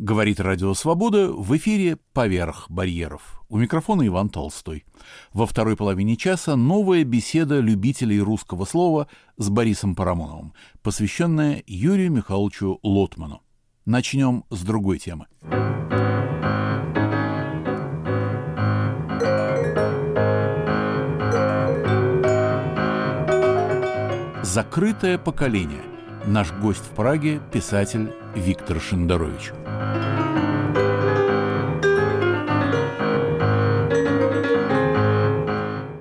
Говорит Радио Свобода в эфире «Поверх барьеров». У микрофона Иван Толстой. Во второй половине часа новая беседа любителей русского слова с Борисом Парамоновым, посвященная Юрию Михайловичу Лотману. Начнем с другой темы. Закрытое поколение. Наш гость в Праге – писатель Виктор Шендерович.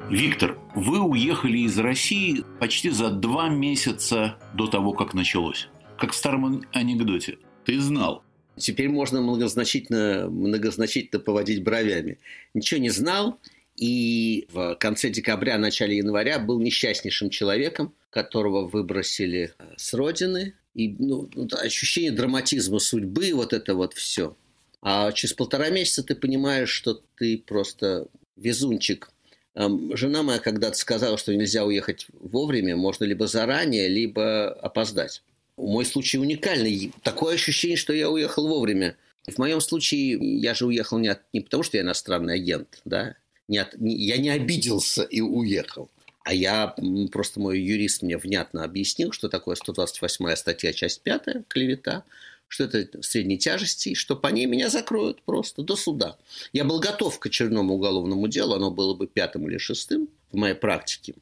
Виктор, вы уехали из России почти за два месяца до того, как началось. Как в старом анекдоте. Ты знал. Теперь можно многозначительно, многозначительно поводить бровями. Ничего не знал, и в конце декабря, начале января был несчастнейшим человеком, которого выбросили э, с родины. И ну, ощущение драматизма судьбы, вот это вот все. А через полтора месяца ты понимаешь, что ты просто везунчик, Жена моя когда-то сказала, что нельзя уехать вовремя, можно либо заранее, либо опоздать. Мой случай уникальный. Такое ощущение, что я уехал вовремя. В моем случае я же уехал не, от, не потому, что я иностранный агент, да, не я не обиделся и уехал. А я просто мой юрист мне внятно объяснил, что такое 128 статья, часть 5, клевета, что это средней тяжести, что по ней меня закроют просто до суда. Я был готов к очередному уголовному делу, оно было бы пятым или шестым в моей практике.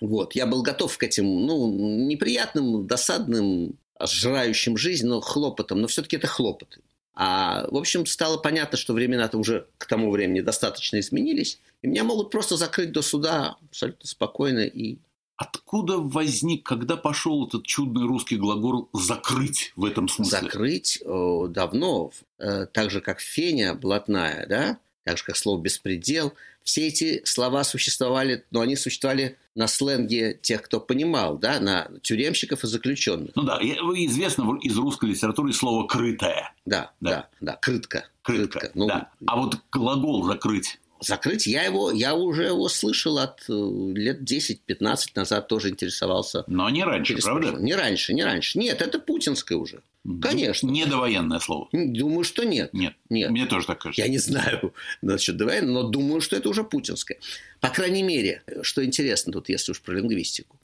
Вот, я был готов к этим, ну, неприятным, досадным, сжирающим жизнь, но хлопотам, но все-таки это хлопоты. А, в общем, стало понятно, что времена-то уже к тому времени достаточно изменились, и меня могут просто закрыть до суда абсолютно спокойно и Откуда возник, когда пошел этот чудный русский глагол «закрыть» в этом смысле? Закрыть о, давно, э, так же, как «феня» блатная, да? так же, как слово «беспредел». Все эти слова существовали, но они существовали на сленге тех, кто понимал, да, на тюремщиков и заключенных. Ну да, известно из русской литературы слово «крытое». Да, да, да, да крытка. Крытка, крытка. Ну, да. А вот глагол «закрыть» закрыть. Я его, я уже его слышал от э, лет 10-15 назад, тоже интересовался. Но не раньше, правда? Не раньше, не раньше. Нет, это путинское уже. Конечно. Не довоенное слово. Думаю, что нет. Нет. Нет. Мне тоже так кажется. Я не знаю насчет довоенного, но думаю, что это уже путинское. По крайней мере, что интересно тут, если уж про лингвистику,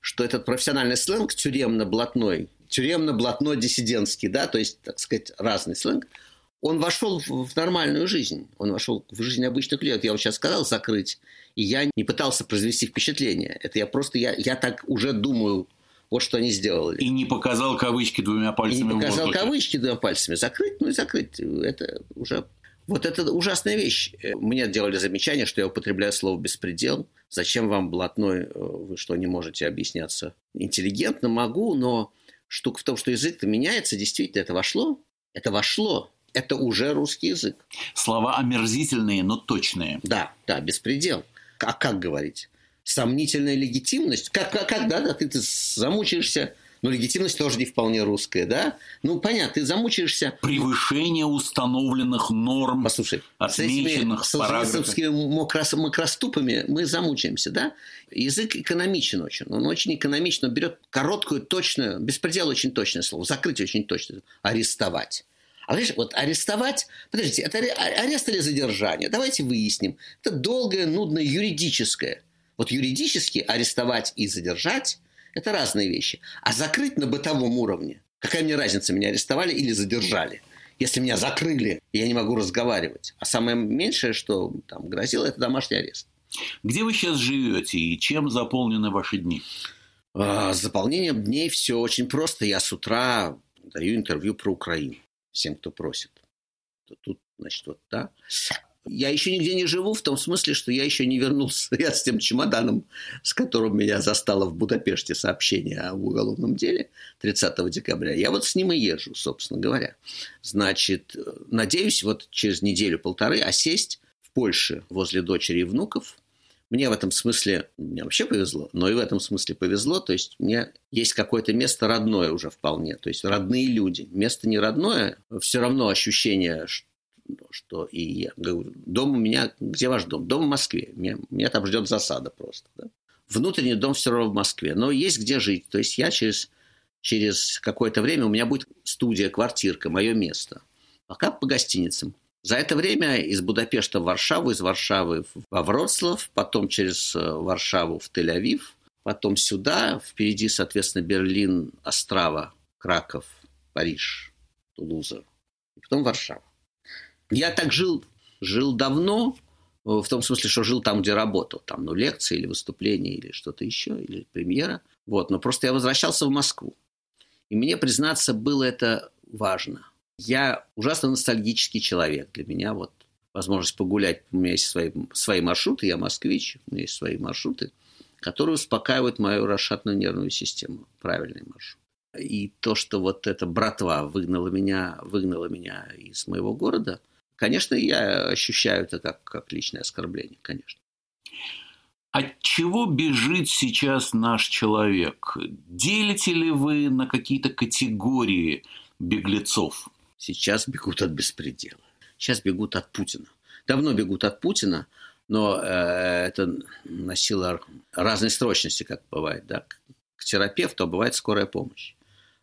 что этот профессиональный сленг тюремно-блатной, тюремно-блатной-диссидентский, да, то есть, так сказать, разный сленг – он вошел в нормальную жизнь, он вошел в жизнь обычных людей. Я вот сейчас сказал закрыть, и я не пытался произвести впечатление. Это я просто, я, я так уже думаю, вот что они сделали. И не показал кавычки двумя пальцами. И не показал кавычки двумя пальцами. Закрыть, ну и закрыть. Это уже... Вот это ужасная вещь. Мне делали замечание, что я употребляю слово «беспредел». Зачем вам блатной? Вы что, не можете объясняться? Интеллигентно могу, но штука в том, что язык-то меняется. Действительно, это вошло. Это вошло это уже русский язык. Слова омерзительные, но точные. Да, да, беспредел. А как говорить? Сомнительная легитимность? Как, как, как да, да, ты, ты замучаешься но легитимность тоже не вполне русская, да? Ну, понятно, ты замучаешься... Превышение установленных норм, Послушай, отмеченных с этими макрос, макроступами мы замучаемся, да? Язык экономичен очень. Он очень экономично берет короткую, точную, беспредел очень точное слово, закрыть очень точное, арестовать. А видишь, вот арестовать, подождите, это арест или задержание? Давайте выясним. Это долгое, нудное, юридическое. Вот юридически арестовать и задержать – это разные вещи. А закрыть на бытовом уровне – какая мне разница, меня арестовали или задержали? Если меня закрыли, я не могу разговаривать. А самое меньшее, что там грозило, это домашний арест. Где вы сейчас живете и чем заполнены ваши дни? А, с заполнением дней все очень просто. Я с утра даю интервью про Украину всем, кто просит. Тут, значит, вот, да. Я еще нигде не живу в том смысле, что я еще не вернулся я с тем чемоданом, с которым меня застало в Будапеште сообщение о уголовном деле 30 декабря. Я вот с ним и езжу, собственно говоря. Значит, надеюсь, вот через неделю-полторы осесть в Польше возле дочери и внуков – мне в этом смысле, мне вообще повезло, но и в этом смысле повезло, то есть мне есть какое-то место родное уже вполне, то есть родные люди. Место не родное, все равно ощущение, что и я говорю, дом у меня, где ваш дом? Дом в Москве, меня, меня там ждет засада просто. Да? Внутренний дом все равно в Москве, но есть где жить, то есть я через, через какое-то время, у меня будет студия, квартирка, мое место. Пока по гостиницам. За это время из Будапешта в Варшаву, из Варшавы во Вроцлав, потом через э, Варшаву в Тель-Авив, потом сюда, впереди, соответственно, Берлин, Острава, Краков, Париж, Тулуза, и потом Варшава. Я так жил, жил давно, э, в том смысле, что жил там, где работал, там, ну, лекции или выступления, или что-то еще, или премьера. Вот, но просто я возвращался в Москву. И мне, признаться, было это важно. Я ужасно ностальгический человек. Для меня вот возможность погулять, у меня есть свои, свои маршруты, я москвич, у меня есть свои маршруты, которые успокаивают мою расшатную нервную систему. Правильный маршрут. И то, что вот эта братва выгнала меня, выгнала меня из моего города, конечно, я ощущаю это как, как личное оскорбление, конечно. От чего бежит сейчас наш человек? Делите ли вы на какие-то категории беглецов? Сейчас бегут от беспредела. Сейчас бегут от Путина. Давно бегут от Путина, но э, это носило разной срочности, как бывает. Да? К терапевту, а бывает скорая помощь.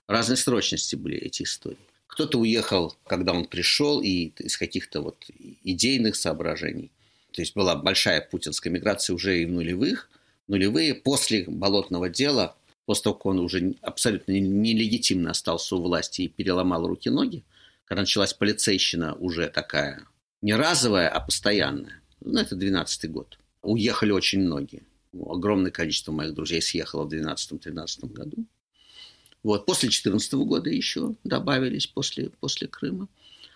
Разной срочности были эти истории. Кто-то уехал, когда он пришел, и из каких-то вот идейных соображений. То есть была большая путинская миграция уже и в нулевых. Нулевые после болотного дела, после того, как он уже абсолютно нелегитимно остался у власти и переломал руки-ноги, когда началась полицейщина уже такая не разовая, а постоянная. Ну, это 12 год. Уехали очень многие. Огромное количество моих друзей съехало в 2012-2013 году. Вот, после 2014 года еще добавились, после, после Крыма.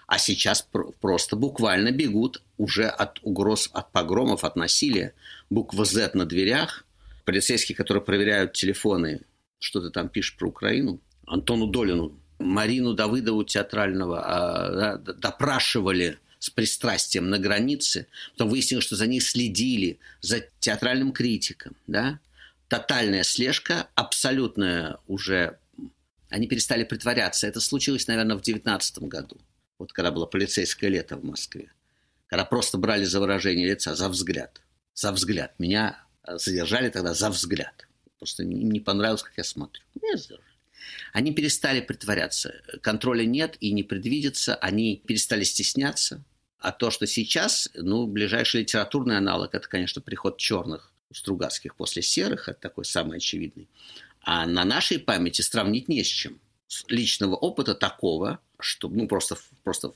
А сейчас просто буквально бегут уже от угроз, от погромов, от насилия. Буква «З» на дверях. Полицейские, которые проверяют телефоны, что ты там пишешь про Украину. Антону Долину, Марину Давыдову театрального а, да, допрашивали с пристрастием на границе. Потом выяснилось, что за ней следили, за театральным критиком. Да? Тотальная слежка, абсолютная уже... Они перестали притворяться. Это случилось, наверное, в 2019 году вот когда было полицейское лето в Москве, когда просто брали за выражение лица, за взгляд, за взгляд. Меня задержали тогда за взгляд. Просто им не понравилось, как я смотрю. Меня задержали. Они перестали притворяться. Контроля нет и не предвидится. Они перестали стесняться. А то, что сейчас, ну, ближайший литературный аналог, это, конечно, приход черных Стругацких после серых, это такой самый очевидный. А на нашей памяти сравнить не с чем. Личного опыта такого что ну, просто, просто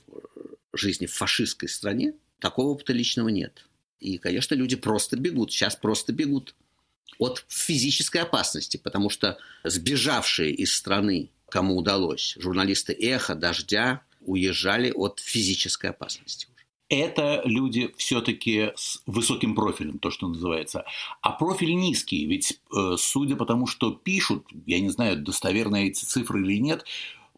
в жизни в фашистской стране такого опыта личного нет. И, конечно, люди просто бегут, сейчас просто бегут от физической опасности, потому что сбежавшие из страны, кому удалось, журналисты «Эхо», «Дождя» уезжали от физической опасности. Это люди все-таки с высоким профилем, то, что называется. А профиль низкий, ведь э, судя по тому, что пишут, я не знаю, достоверные эти цифры или нет,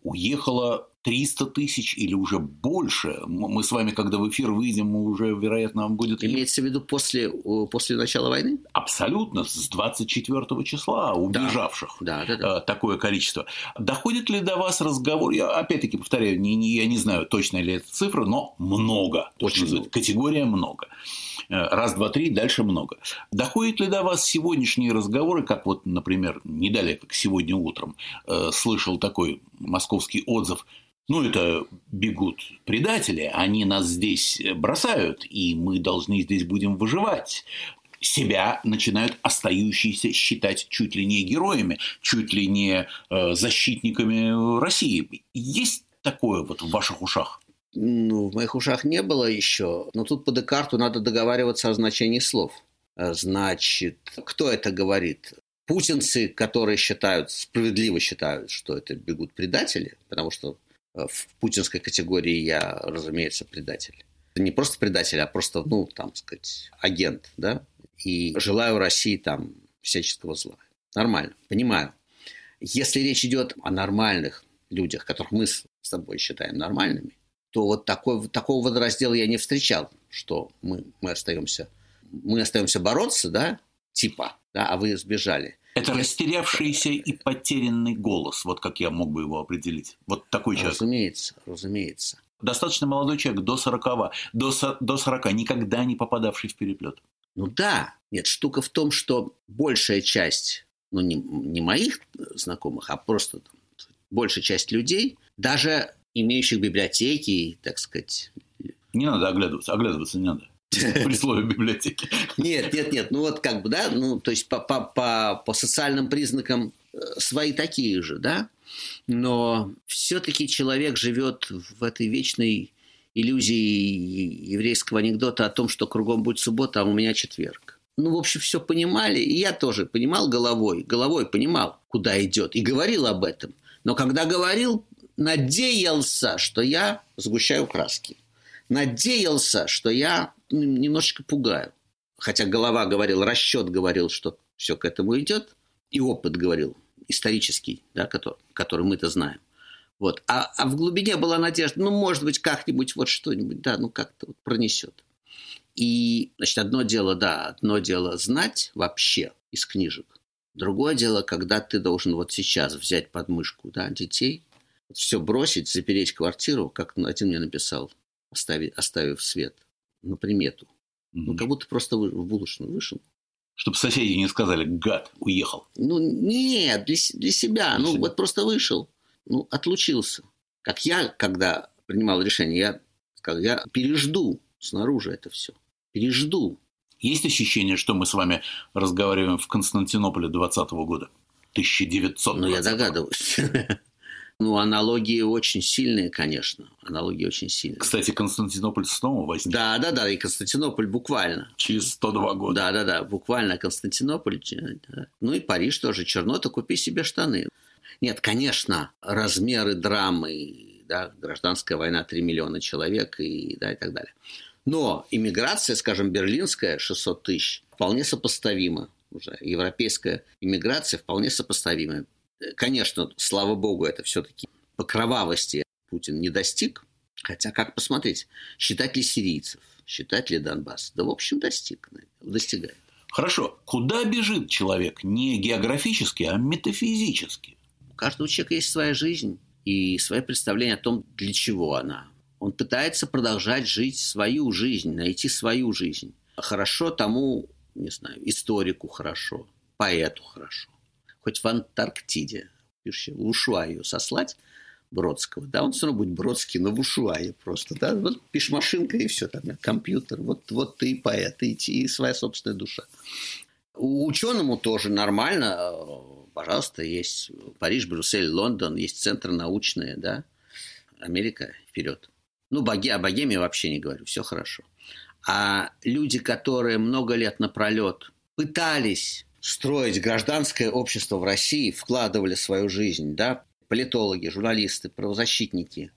уехало 300 тысяч или уже больше. Мы с вами, когда в эфир выйдем, уже, вероятно, будет... Имеется в виду после, после начала войны? Абсолютно, с 24 числа убежавших. Да, да, да, да. Такое количество. Доходит ли до вас разговор, я опять-таки повторяю, не, не, я не знаю, точно ли это цифра, но много. Очень много. Категория много. Э, раз, два, три, дальше много. Доходит ли до вас сегодняшние разговоры, как вот, например, не далее, как сегодня утром, э, слышал такой московский отзыв – ну, это бегут предатели, они нас здесь бросают, и мы должны здесь будем выживать себя начинают остающиеся считать чуть ли не героями, чуть ли не э, защитниками России. Есть такое вот в ваших ушах? Ну, в моих ушах не было еще. Но тут по Декарту надо договариваться о значении слов. Значит, кто это говорит? Путинцы, которые считают, справедливо считают, что это бегут предатели, потому что Э, в путинской категории я, разумеется, предатель. Не просто предатель, а просто, ну, там, сказать, агент, да, и желаю России там всяческого зла. Нормально, понимаю. Если речь идет о нормальных людях, которых мы с тобой считаем нормальными, то вот такой, такого водораздела я не встречал, что мы, мы остаемся мы остаемся бороться, да, типа, да, а вы сбежали. Это растерявшийся и потерянный голос, вот как я мог бы его определить. Вот такой человек. Разумеется, разумеется. Достаточно молодой человек, до 40, до, до 40, никогда не попадавший в переплет. Ну да, нет, штука в том, что большая часть, ну не, не моих знакомых, а просто там, большая часть людей, даже имеющих библиотеки, так сказать. Не надо оглядываться, оглядываться не надо. При слове библиотеки. Нет, нет, нет. Ну вот как бы, да, ну то есть по, по, по, по социальным признакам э, свои такие же, да. Но все-таки человек живет в этой вечной иллюзии еврейского анекдота о том, что кругом будет суббота, а у меня четверг. Ну, в общем, все понимали, и я тоже понимал головой, головой понимал, куда идет, и говорил об этом. Но когда говорил, надеялся, что я сгущаю краски. Надеялся, что я немножечко пугаю. Хотя голова говорил, расчет говорил, что все к этому идет, и опыт говорил, исторический, да, который, который мы-то знаем. Вот. А, а в глубине была надежда, ну, может быть, как-нибудь вот что-нибудь, да, ну, как-то вот пронесет. И, значит, одно дело, да, одно дело знать вообще из книжек. Другое дело, когда ты должен вот сейчас взять под мышку да, детей, все бросить, запереть квартиру, как один мне написал, оставив, оставив свет, на примету. Mm-hmm. Ну, как будто просто в булочную вышел. Чтобы соседи не сказали, гад, уехал. Ну, нет, для, для себя. Для ну, себя. вот просто вышел ну, отлучился. Как я, когда принимал решение, я сказал, я пережду снаружи это все. Пережду. Есть ощущение, что мы с вами разговариваем в Константинополе 20 -го года? 1900 Ну, я догадываюсь. Ну, аналогии очень сильные, конечно. Аналогии очень сильные. Кстати, Константинополь снова возник. Да, да, да, и Константинополь буквально. Через 102 года. Да, да, да, буквально Константинополь. Ну и Париж тоже. Чернота, купи себе штаны. Нет, конечно, размеры драмы, да, гражданская война 3 миллиона человек и, да, и так далее. Но иммиграция, скажем, берлинская 600 тысяч, вполне сопоставима уже. Европейская иммиграция вполне сопоставима. Конечно, слава богу, это все-таки по кровавости Путин не достиг. Хотя, как посмотреть, считать ли сирийцев, считать ли Донбасс? Да, в общем, достиг, достигает. Хорошо. Куда бежит человек? Не географически, а метафизически каждого человека есть своя жизнь и свое представление о том, для чего она. Он пытается продолжать жить свою жизнь, найти свою жизнь. Хорошо тому, не знаю, историку хорошо, поэту хорошо. Хоть в Антарктиде, в Ушуаю сослать Бродского, да, он все равно будет Бродский, но в Ушуае просто, да, вот пишешь машинка и все, там, компьютер, вот, вот ты и поэт, и, и своя собственная душа. У ученому тоже нормально пожалуйста, есть Париж, Брюссель, Лондон, есть центры научные, да, Америка вперед. Ну, боге, о богеме вообще не говорю, все хорошо. А люди, которые много лет напролет пытались строить гражданское общество в России, вкладывали свою жизнь, да, политологи, журналисты, правозащитники,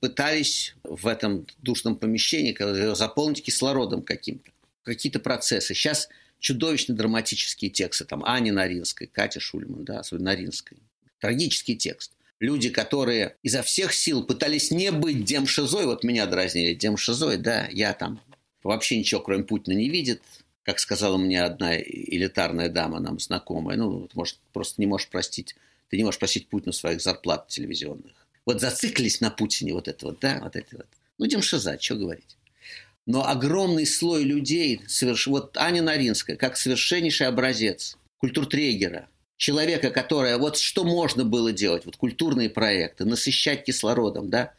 пытались в этом душном помещении заполнить кислородом каким-то, какие-то процессы. Сейчас чудовищно драматические тексты, там, Ани Наринской, Катя Шульман, да, особенно Наринской. Трагический текст. Люди, которые изо всех сил пытались не быть демшизой, вот меня дразнили, демшизой, да, я там вообще ничего, кроме Путина, не видит, как сказала мне одна элитарная дама, нам знакомая, ну, может, просто не можешь простить, ты не можешь просить Путину своих зарплат телевизионных. Вот зациклились на Путине вот это вот, да, вот это вот. Ну, демшиза, что говорить но огромный слой людей, соверш... вот Аня Наринская, как совершеннейший образец культуртрегера, человека, которая, вот что можно было делать, вот культурные проекты, насыщать кислородом, да,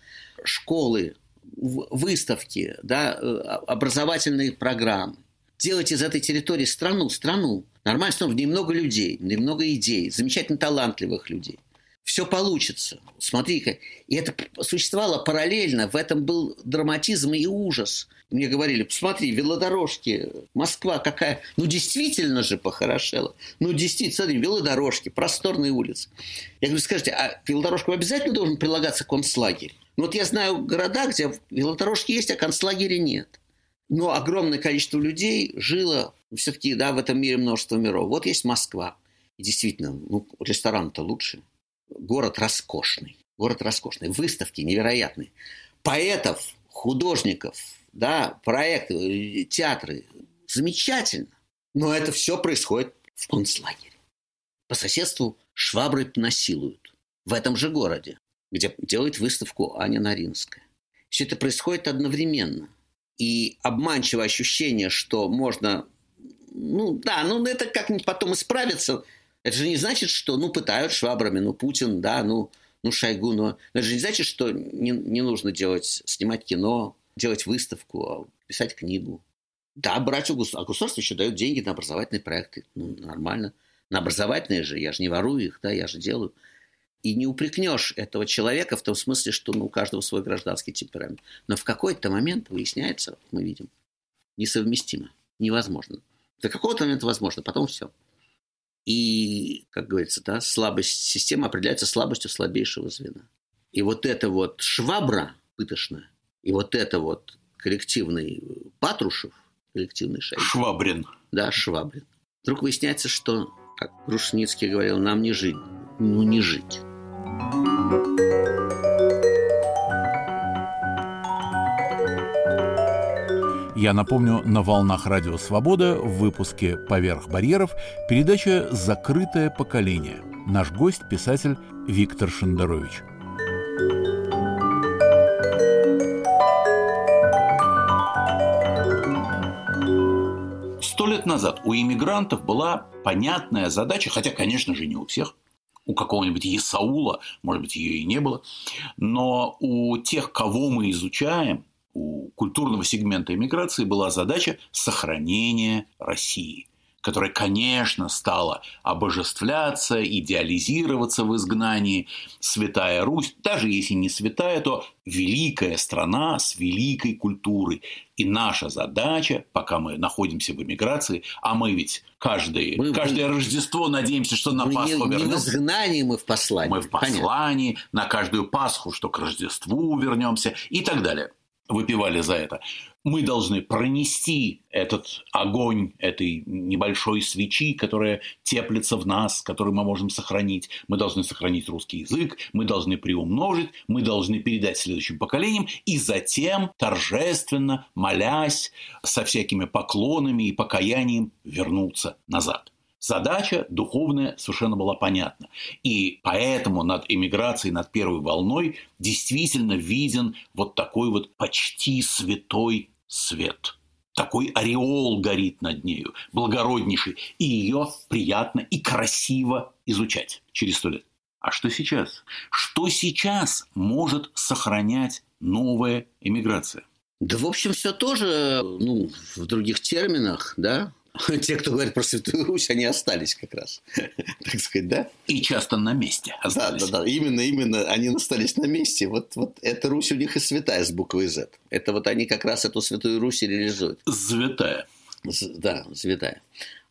школы, выставки, да, э, образовательные программы, делать из этой территории страну, страну, нормальную страну, немного людей, немного идей, замечательно талантливых людей – все получится. Смотри-ка. И это существовало параллельно. В этом был драматизм и ужас. Мне говорили, посмотри, велодорожки, Москва какая. Ну, действительно же похорошела. Ну, действительно, смотри, велодорожки, просторные улицы. Я говорю, скажите, а к велодорожкам обязательно должен прилагаться концлагерь? Ну, вот я знаю города, где велодорожки есть, а концлагеря нет. Но огромное количество людей жило все-таки, да, в этом мире множество миров. Вот есть Москва. И действительно, ну, ресторан-то лучше – город роскошный. Город роскошный. Выставки невероятные. Поэтов, художников, да, проекты, театры. Замечательно. Но это все происходит в концлагере. По соседству швабры насилуют. В этом же городе, где делает выставку Аня Наринская. Все это происходит одновременно. И обманчивое ощущение, что можно... Ну да, ну это как-нибудь потом исправится – это же не значит, что, ну, пытают швабрами, ну, Путин, да, ну, Ну, Шойгу, но... это же не значит, что не, не нужно делать, снимать кино, делать выставку, а писать книгу. Да, брать у государства. А государство еще дает деньги на образовательные проекты. Ну, нормально. На образовательные же, я же не ворую их, да, я же делаю. И не упрекнешь этого человека в том смысле, что ну, у каждого свой гражданский темперамент. Но в какой-то момент выясняется, мы видим, несовместимо, невозможно. До какого-то момента возможно, потом все. И, как говорится, да, слабость системы определяется слабостью слабейшего звена. И вот эта вот швабра пытошная, и вот это вот коллективный Патрушев, коллективный шайк. Швабрин. Да, Швабрин. Вдруг выясняется, что, как Грушницкий говорил, нам не жить. Ну, не жить. Я напомню, на волнах Радио Свобода в выпуске «Поверх барьеров» передача «Закрытое поколение». Наш гость – писатель Виктор Шендерович. Сто лет назад у иммигрантов была понятная задача, хотя, конечно же, не у всех, у какого-нибудь Есаула, может быть, ее и не было, но у тех, кого мы изучаем, у культурного сегмента иммиграции была задача сохранения России которая, конечно, стала обожествляться, идеализироваться в изгнании. Святая Русь, даже если не святая, то великая страна с великой культурой. И наша задача, пока мы находимся в эмиграции, а мы ведь каждое, мы, каждое мы, Рождество надеемся, что на Пасху не, вернемся. Не в изгнании, мы в послании. Мы в послании, Понятно. на каждую Пасху, что к Рождеству вернемся и так далее выпивали за это. Мы должны пронести этот огонь этой небольшой свечи, которая теплится в нас, которую мы можем сохранить. Мы должны сохранить русский язык, мы должны приумножить, мы должны передать следующим поколениям и затем торжественно, молясь, со всякими поклонами и покаянием вернуться назад. Задача духовная совершенно была понятна. И поэтому над эмиграцией, над первой волной действительно виден вот такой вот почти святой свет. Такой ореол горит над нею, благороднейший. И ее приятно и красиво изучать через сто лет. А что сейчас? Что сейчас может сохранять новая эмиграция? Да, в общем, все тоже, ну, в других терминах, да, те, кто говорит про Святую Русь, они остались как раз, так сказать, да? И часто на месте остались. Да, да, да, именно, именно они остались на месте. Вот, вот эта Русь у них и святая с буквой Z. Это вот они как раз эту Святую Русь и реализуют. Святая. Да, святая.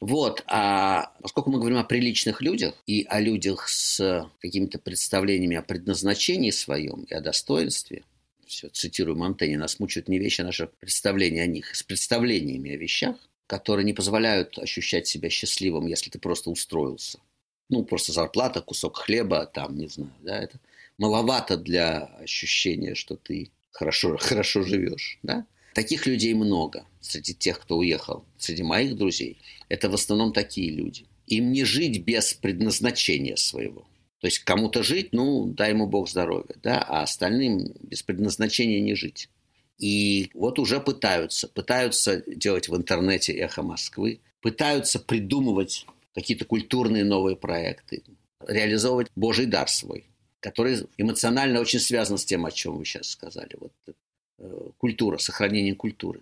Вот, а поскольку мы говорим о приличных людях и о людях с какими-то представлениями о предназначении своем и о достоинстве, все, цитирую Монтенья, нас мучают не вещи, а наши представления о них, с представлениями о вещах, которые не позволяют ощущать себя счастливым, если ты просто устроился. Ну, просто зарплата, кусок хлеба, там, не знаю, да, это маловато для ощущения, что ты хорошо, хорошо живешь, да. Таких людей много среди тех, кто уехал, среди моих друзей. Это в основном такие люди. Им не жить без предназначения своего. То есть кому-то жить, ну, дай ему Бог здоровья, да, а остальным без предназначения не жить. И вот уже пытаются, пытаются делать в интернете «Эхо Москвы», пытаются придумывать какие-то культурные новые проекты, реализовывать Божий дар свой, который эмоционально очень связан с тем, о чем вы сейчас сказали. Вот э, культура, сохранение культуры.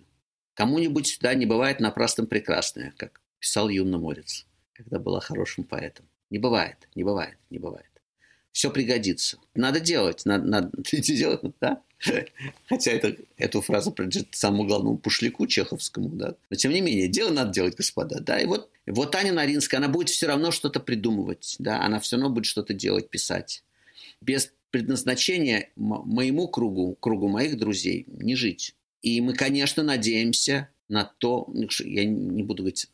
Кому-нибудь, да, не бывает напрасным прекрасное, как писал Юнна Морец, когда была хорошим поэтом. Не бывает, не бывает, не бывает. Все пригодится. Надо делать, надо, надо делать, да? Хотя это, эту фразу принадлежит самому главному пушляку чеховскому, да. Но тем не менее, дело надо делать, господа, да. И вот, вот Аня Наринская, она будет все равно что-то придумывать, да. Она все равно будет что-то делать, писать. Без предназначения моему кругу, кругу моих друзей не жить. И мы, конечно, надеемся на то, ну, я не буду говорить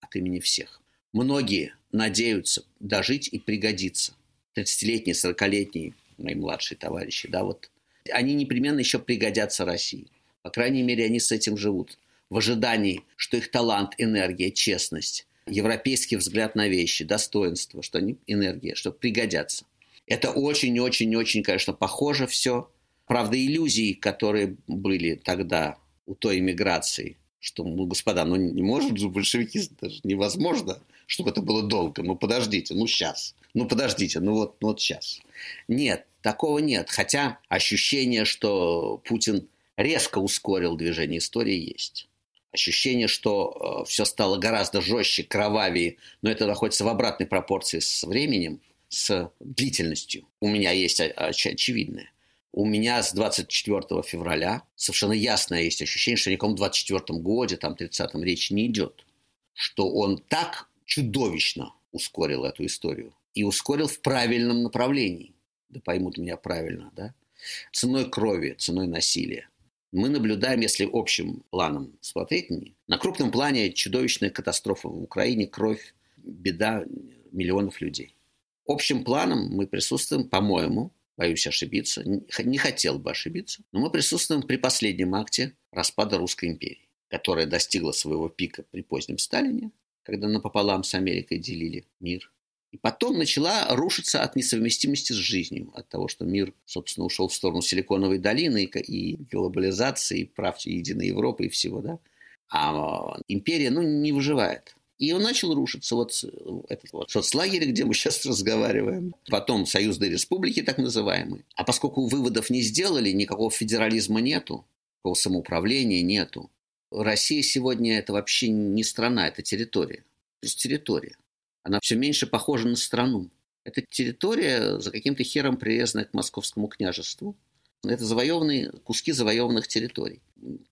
от имени всех, многие надеются дожить и пригодиться. 30-летние, 40-летние мои младшие товарищи, да, вот они непременно еще пригодятся России. По крайней мере, они с этим живут. В ожидании, что их талант, энергия, честность, европейский взгляд на вещи, достоинство, что они энергия, что пригодятся. Это очень-очень-очень, конечно, похоже все. Правда, иллюзии, которые были тогда у той иммиграции, что, ну, господа, ну не может же большевики, даже невозможно, чтобы это было долго. Ну подождите, ну сейчас, ну подождите, ну вот, ну вот сейчас. Нет, такого нет. Хотя ощущение, что Путин резко ускорил движение истории, есть. Ощущение, что э, все стало гораздо жестче, кровавее, но это находится в обратной пропорции с временем, с длительностью. У меня есть оч очевидное. У меня с 24 февраля совершенно ясное есть ощущение, что никому в 24 годе, там, 30-м речи не идет. Что он так чудовищно ускорил эту историю. И ускорил в правильном направлении. Да поймут меня правильно, да? Ценой крови, ценой насилия. Мы наблюдаем, если общим планом смотреть, на крупном плане чудовищная катастрофа в Украине, кровь, беда миллионов людей. Общим планом мы присутствуем, по-моему, боюсь ошибиться, не хотел бы ошибиться, но мы присутствуем при последнем акте распада Русской империи, которая достигла своего пика при позднем Сталине, когда напополам с Америкой делили мир. И потом начала рушиться от несовместимости с жизнью, от того, что мир, собственно, ушел в сторону Силиконовой долины и глобализации, и прав Единой Европы и всего, да. А империя, ну, не выживает. И он начал рушиться. Вот этот вот соцлагерь, где мы сейчас разговариваем. Потом союзные республики, так называемые. А поскольку выводов не сделали, никакого федерализма нету, никакого самоуправления нету. Россия сегодня это вообще не страна, это территория. То есть территория. Она все меньше похожа на страну. Это территория за каким-то хером привязанная к московскому княжеству. Это завоеванные куски завоеванных территорий.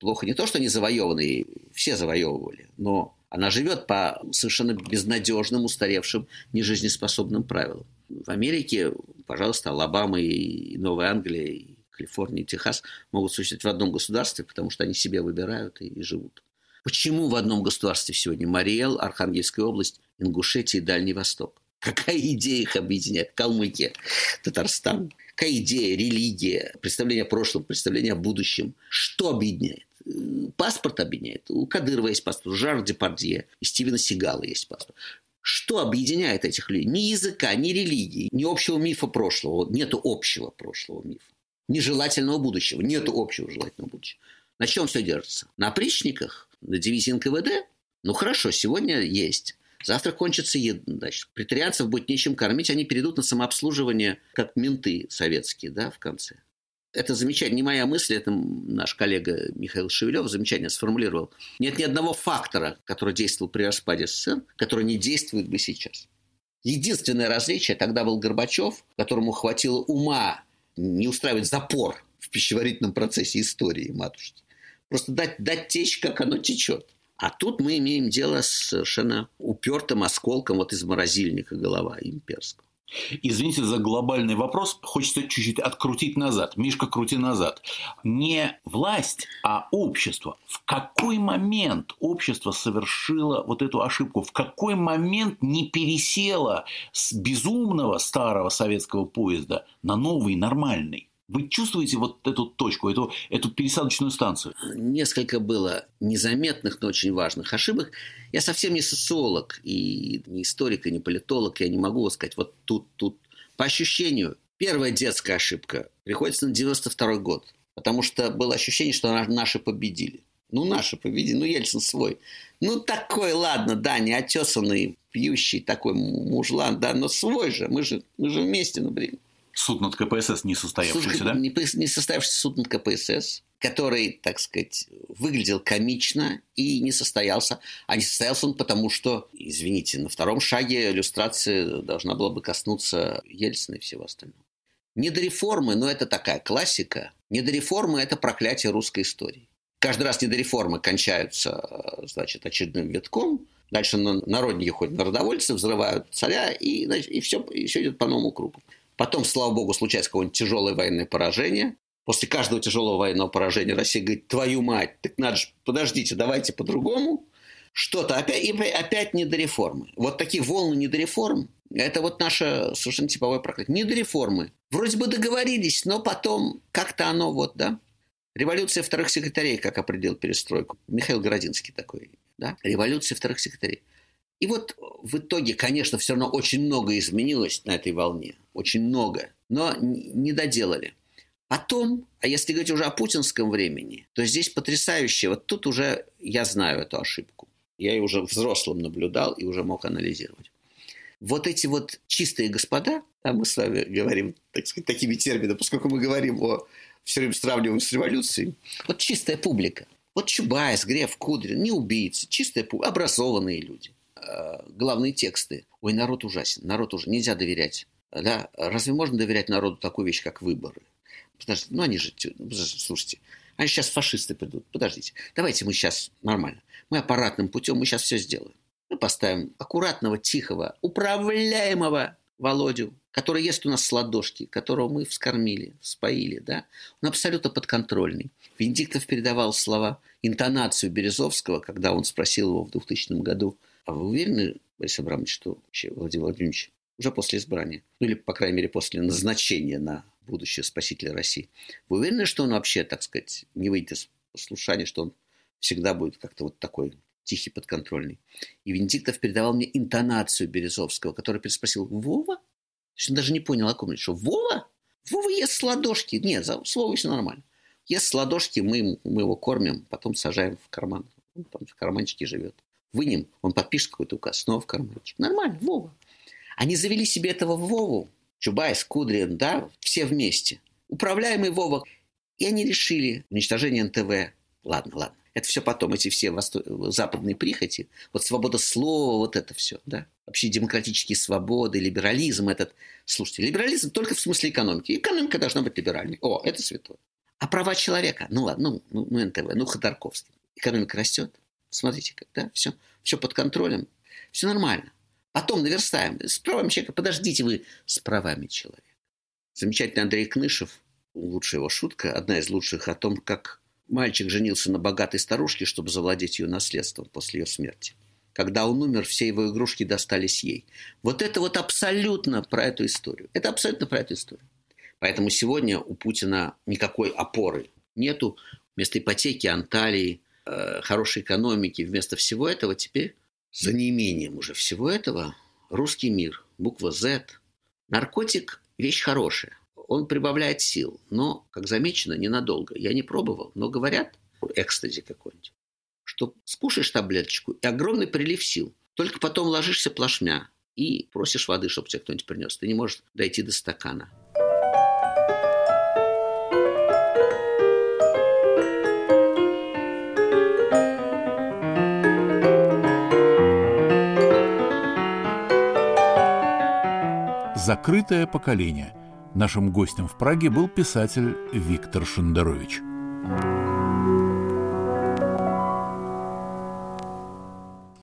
Плохо не то, что они завоеванные, все завоевывали, но она живет по совершенно безнадежным, устаревшим, нежизнеспособным правилам. В Америке, пожалуйста, Алабама и Новая Англия, и Калифорния, и Техас могут существовать в одном государстве, потому что они себя выбирают и, и живут. Почему в одном государстве сегодня Мариэл, Архангельская область, Ингушетия и Дальний Восток? Какая идея их объединяет? Калмыкия, Татарстан. Какая идея, религия, представление о прошлом, представление о будущем? Что объединяет? Паспорт объединяет. У Кадырова есть паспорт, у Жар Депардье, и Стивена Сигала есть паспорт. Что объединяет этих людей? Ни языка, ни религии, ни общего мифа прошлого. Нету общего прошлого мифа. Нежелательного будущего. Нету общего желательного будущего. На чем все держится? На опричниках? Дивизии НКВД? Ну хорошо, сегодня есть. Завтра кончится еда. Значит, претарианцев будет нечем кормить, они перейдут на самообслуживание, как менты советские, да, в конце. Это замечательно, не моя мысль, это наш коллега Михаил Шевелев замечательно сформулировал. Нет ни одного фактора, который действовал при распаде СССР, который не действует бы сейчас. Единственное различие тогда был Горбачев, которому хватило ума не устраивать запор в пищеварительном процессе истории матушки. Просто дать, дать течь, как оно течет. А тут мы имеем дело с совершенно упертым осколком вот из морозильника голова имперского. Извините за глобальный вопрос, хочется чуть-чуть открутить назад. Мишка, крути назад. Не власть, а общество. В какой момент общество совершило вот эту ошибку? В какой момент не пересело с безумного старого советского поезда на новый, нормальный? Вы чувствуете вот эту точку, эту, эту пересадочную станцию? Несколько было незаметных, но очень важных ошибок. Я совсем не социолог, и не историк, и не политолог. Я не могу сказать, вот тут, тут. По ощущению, первая детская ошибка приходится на 92 год. Потому что было ощущение, что наши победили. Ну, наши победили. Ну, Ельцин свой. Ну, такой, ладно, да, не отесанный, пьющий такой мужлан, да, но свой же. Мы же, мы же вместе, например. Суд над КПСС не состоявшийся, суд, да? Не, состоявшийся суд над КПСС, который, так сказать, выглядел комично и не состоялся. А не состоялся он потому, что, извините, на втором шаге иллюстрации должна была бы коснуться Ельцина и всего остального. Не до реформы, но это такая классика. Не до реформы – это проклятие русской истории. Каждый раз не до реформы кончаются, значит, очередным витком. Дальше народники ходят народовольцы, взрывают царя, и, значит, и, все, и все идет по новому кругу. Потом, слава богу, случается какое-нибудь тяжелое военное поражение. После каждого тяжелого военного поражения Россия говорит, твою мать, так надо же, подождите, давайте по-другому. Что-то опять, и опять не до реформы. Вот таких волн не до реформ. Это вот наше совершенно типовое проклятие. Не до реформы. Вроде бы договорились, но потом как-то оно вот, да. Революция вторых секретарей, как определил перестройку. Михаил Городинский такой, да. Революция вторых секретарей. И вот в итоге, конечно, все равно очень много изменилось на этой волне. Очень много. Но не доделали. Потом, а если говорить уже о путинском времени, то здесь потрясающе. Вот тут уже я знаю эту ошибку. Я ее уже взрослым наблюдал и уже мог анализировать. Вот эти вот чистые господа, а мы с вами говорим, так сказать, такими терминами, поскольку мы говорим о все время сравниваем с революцией. Вот чистая публика. Вот Чубайс, Греф, Кудрин, не убийцы, публика, образованные люди. Э, главные тексты. Ой, народ ужасен, народ уже нельзя доверять. Да? Разве можно доверять народу такую вещь, как выборы? Подождите, ну они же, слушайте, они сейчас фашисты придут. Подождите, давайте мы сейчас нормально. Мы аппаратным путем, мы сейчас все сделаем. Мы поставим аккуратного, тихого, управляемого Володю, который ест у нас с ладошки, которого мы вскормили, споили, да, он абсолютно подконтрольный. Венедиктов передавал слова, интонацию Березовского, когда он спросил его в 2000 году, а вы уверены, Борис Абрамович, что вообще Владимир Владимирович уже после избрания, ну или, по крайней мере, после назначения на будущее спасителя России, вы уверены, что он вообще, так сказать, не выйдет из послушания, что он всегда будет как-то вот такой тихий, подконтрольный. И Венедиктов передавал мне интонацию Березовского, который переспросил «Вова?» То он даже не понял, о ком речь. Что «Вова? Вова ест с ладошки». Нет, слово все нормально. Ест с ладошки, мы, мы его кормим, потом сажаем в карман. Он там в карманчике живет. Вынем, он подпишет какой-то указ, снова в карманчик. Нормально, Вова. Они завели себе этого Вову, Чубайс, Кудрин, да, все вместе. Управляемый Вова. И они решили уничтожение НТВ. Ладно, ладно. Это все потом, эти все восто... западные прихоти, вот свобода слова, вот это все, да. Вообще демократические свободы, либерализм этот. Слушайте, либерализм только в смысле экономики. Экономика должна быть либеральной. О, это святое. А права человека? Ну ладно, ну, ну, ну НТВ, ну Ходорковский. Экономика растет. Смотрите, как, да, все, все под контролем. Все нормально. Потом наверстаем. С правами человека. Подождите вы с правами человека. Замечательный Андрей Кнышев, лучшая его шутка, одна из лучших о том, как Мальчик женился на богатой старушке, чтобы завладеть ее наследством после ее смерти. Когда он умер, все его игрушки достались ей. Вот это вот абсолютно про эту историю. Это абсолютно про эту историю. Поэтому сегодня у Путина никакой опоры нету. Вместо ипотеки, Анталии, э, хорошей экономики, вместо всего этого теперь, за неимением уже всего этого, русский мир, буква Z. Наркотик – вещь хорошая он прибавляет сил, но, как замечено, ненадолго. Я не пробовал, но говорят, экстази какой-нибудь, что скушаешь таблеточку и огромный прилив сил. Только потом ложишься плашмя и просишь воды, чтобы тебе кто-нибудь принес. Ты не можешь дойти до стакана. Закрытое поколение – Нашим гостем в Праге был писатель Виктор Шендерович.